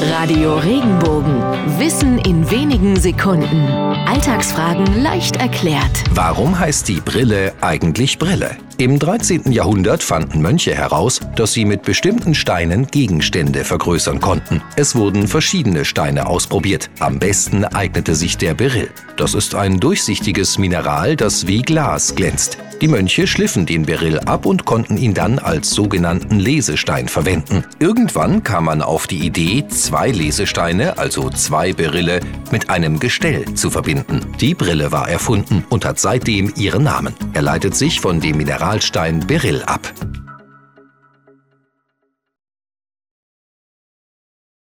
Radio Regenbogen. Wissen in wenigen Sekunden. Alltagsfragen leicht erklärt. Warum heißt die Brille eigentlich Brille? Im 13. Jahrhundert fanden Mönche heraus, dass sie mit bestimmten Steinen Gegenstände vergrößern konnten. Es wurden verschiedene Steine ausprobiert. Am besten eignete sich der Beryl. Das ist ein durchsichtiges Mineral, das wie Glas glänzt. Die Mönche schliffen den Beryl ab und konnten ihn dann als sogenannten Lesestein verwenden. Irgendwann kam man auf die Idee, zwei Lesesteine, also zwei Berylle, mit einem Gestell zu verbinden. Die Brille war erfunden und hat seitdem ihren Namen. Er leitet sich von dem Mineralstein Beryl ab.